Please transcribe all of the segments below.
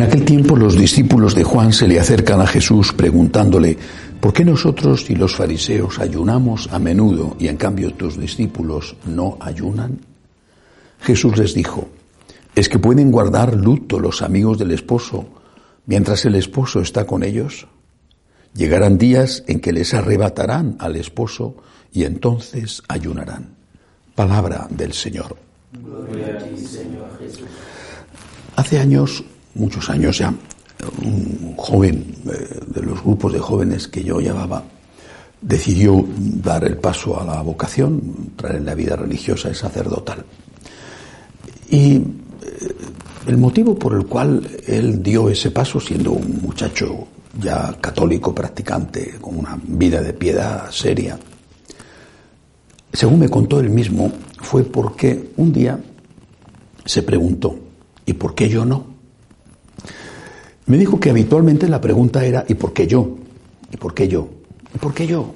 En aquel tiempo los discípulos de Juan se le acercan a Jesús preguntándole, ¿por qué nosotros y los fariseos ayunamos a menudo y en cambio tus discípulos no ayunan? Jesús les dijo, ¿es que pueden guardar luto los amigos del esposo mientras el esposo está con ellos? Llegarán días en que les arrebatarán al esposo y entonces ayunarán. Palabra del Señor. Gloria a ti, Señor Jesús. Hace años muchos años ya, un joven eh, de los grupos de jóvenes que yo llevaba, decidió dar el paso a la vocación, traer en la vida religiosa y sacerdotal. Y eh, el motivo por el cual él dio ese paso, siendo un muchacho ya católico practicante, con una vida de piedad seria, según me contó él mismo, fue porque un día se preguntó, ¿y por qué yo no? Me dijo que habitualmente la pregunta era ¿y por qué yo? ¿Y por qué yo? ¿Y por qué yo?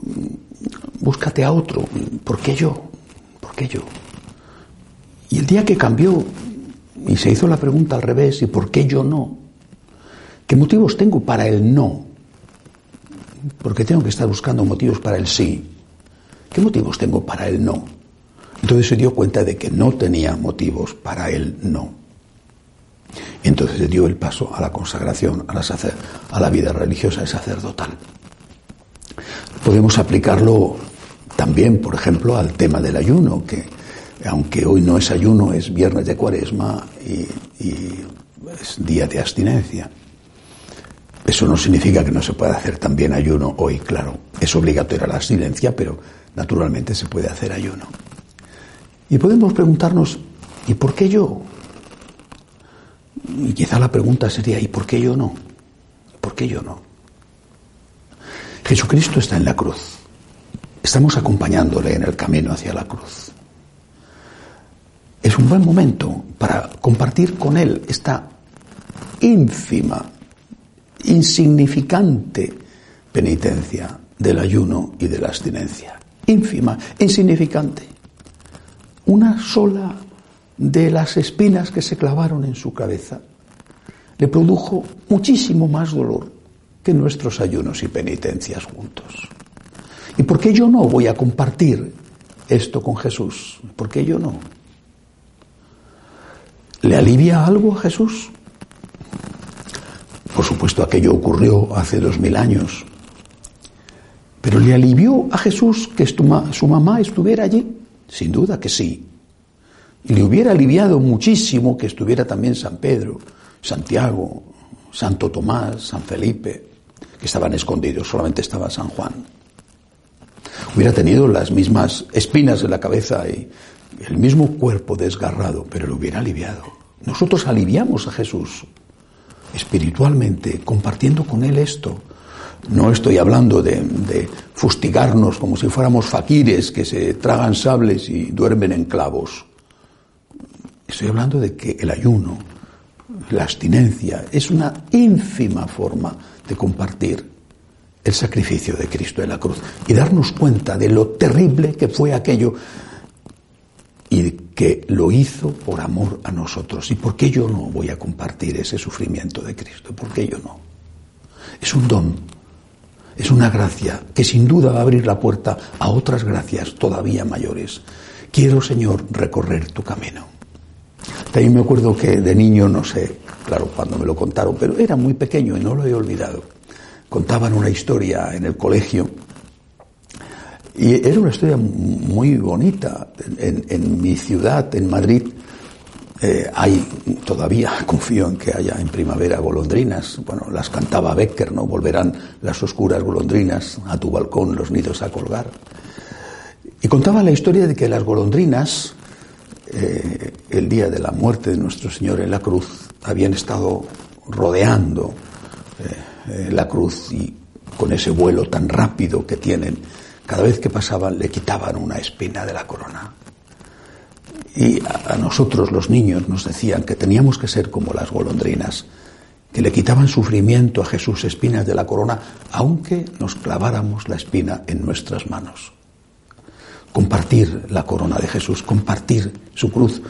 Mm, búscate a otro. ¿Por qué yo? ¿Por qué yo? Y el día que cambió y se hizo la pregunta al revés, ¿y por qué yo no? ¿Qué motivos tengo para el no? Porque tengo que estar buscando motivos para el sí. ¿Qué motivos tengo para el no? Entonces se dio cuenta de que no tenía motivos para el no. Entonces dio el paso a la consagración, a la, a la vida religiosa y sacerdotal. Podemos aplicarlo también, por ejemplo, al tema del ayuno, que aunque hoy no es ayuno, es viernes de cuaresma y, y es día de abstinencia. Eso no significa que no se pueda hacer también ayuno hoy, claro. Es obligatoria la abstinencia, pero naturalmente se puede hacer ayuno. Y podemos preguntarnos, ¿y por qué yo? Y quizá la pregunta sería, ¿y por qué yo no? ¿Por qué yo no? Jesucristo está en la cruz. Estamos acompañándole en el camino hacia la cruz. Es un buen momento para compartir con Él esta ínfima, insignificante penitencia del ayuno y de la abstinencia. Ínfima, insignificante. Una sola de las espinas que se clavaron en su cabeza, le produjo muchísimo más dolor que nuestros ayunos y penitencias juntos. ¿Y por qué yo no voy a compartir esto con Jesús? ¿Por qué yo no? ¿Le alivia algo a Jesús? Por supuesto, aquello ocurrió hace dos mil años. Pero ¿le alivió a Jesús que su mamá estuviera allí? Sin duda que sí. Y le hubiera aliviado muchísimo que estuviera también San Pedro, Santiago, Santo Tomás, San Felipe, que estaban escondidos, solamente estaba San Juan. Hubiera tenido las mismas espinas en la cabeza y el mismo cuerpo desgarrado, pero le hubiera aliviado. Nosotros aliviamos a Jesús espiritualmente, compartiendo con Él esto. No estoy hablando de, de, fustigarnos como si fuéramos faquires que se tragan sables y duermen en clavos. Estoy hablando de que el ayuno, la abstinencia, es una ínfima forma de compartir el sacrificio de Cristo en la cruz y darnos cuenta de lo terrible que fue aquello y que lo hizo por amor a nosotros. ¿Y por qué yo no voy a compartir ese sufrimiento de Cristo? ¿Por qué yo no? Es un don, es una gracia que sin duda va a abrir la puerta a otras gracias todavía mayores. Quiero, Señor, recorrer tu camino. También me acuerdo que de niño, no sé, claro, cuando me lo contaron, pero era muy pequeño y no lo he olvidado. Contaban una historia en el colegio y era una historia muy bonita. En, mi ciudad, en Madrid, Eh, hay todavía, confío en que haya en primavera golondrinas. Bueno, las cantaba Becker, ¿no? Volverán las oscuras golondrinas a tu balcón, los nidos a colgar. Y contaba la historia de que las golondrinas, eh, el día de la muerte de nuestro Señor en la cruz, habían estado rodeando eh, la cruz y con ese vuelo tan rápido que tienen, cada vez que pasaban le quitaban una espina de la corona. Y a, nosotros los niños nos decían que teníamos que ser como las golondrinas, que le quitaban sufrimiento a Jesús espinas de la corona, aunque nos claváramos la espina en nuestras manos compartir la corona de Jesús, compartir su cruz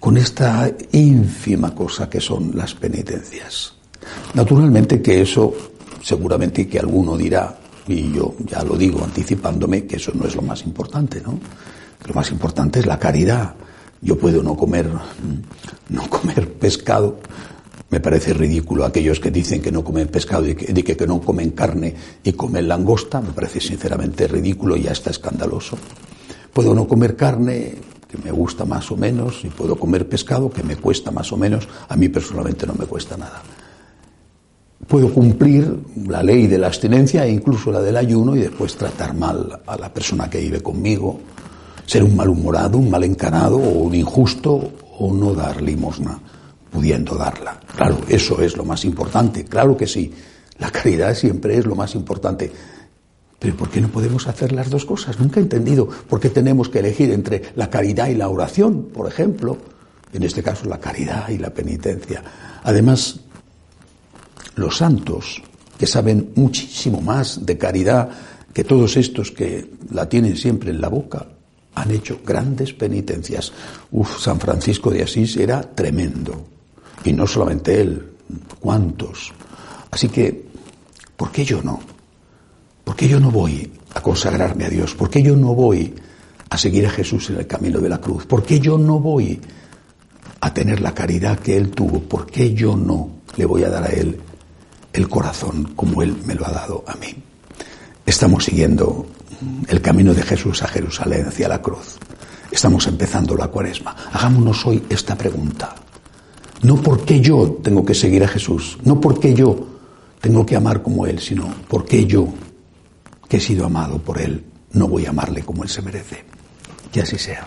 con esta ínfima cosa que son las penitencias. Naturalmente que eso, seguramente que alguno dirá, y yo ya lo digo anticipándome, que eso no es lo más importante, ¿no? Lo más importante es la caridad. Yo puedo no comer, no comer pescado. Me parece ridículo aquellos que dicen que no comen pescado y que, que, que no comen carne y comen langosta. Me parece sinceramente ridículo y hasta escandaloso. Puedo no comer carne, que me gusta más o menos, y puedo comer pescado, que me cuesta más o menos. A mí personalmente no me cuesta nada. Puedo cumplir la ley de la abstinencia e incluso la del ayuno y después tratar mal a la persona que vive conmigo, ser un malhumorado, un mal encarado o un injusto o no dar limosna pudiendo darla. Claro, eso es lo más importante, claro que sí. La caridad siempre es lo más importante. Pero ¿por qué no podemos hacer las dos cosas? Nunca he entendido por qué tenemos que elegir entre la caridad y la oración, por ejemplo. En este caso, la caridad y la penitencia. Además, los santos, que saben muchísimo más de caridad que todos estos que la tienen siempre en la boca, han hecho grandes penitencias. Uf, San Francisco de Asís era tremendo. Y no solamente él, ¿cuántos? Así que, ¿por qué yo no? ¿Por qué yo no voy a consagrarme a Dios? ¿Por qué yo no voy a seguir a Jesús en el camino de la cruz? ¿Por qué yo no voy a tener la caridad que Él tuvo? ¿Por qué yo no le voy a dar a Él el corazón como Él me lo ha dado a mí? Estamos siguiendo el camino de Jesús a Jerusalén hacia la cruz. Estamos empezando la cuaresma. Hagámonos hoy esta pregunta. No porque yo tengo que seguir a Jesús, no porque yo tengo que amar como Él, sino porque yo que he sido amado por Él, no voy a amarle como Él se merece. Que así sea.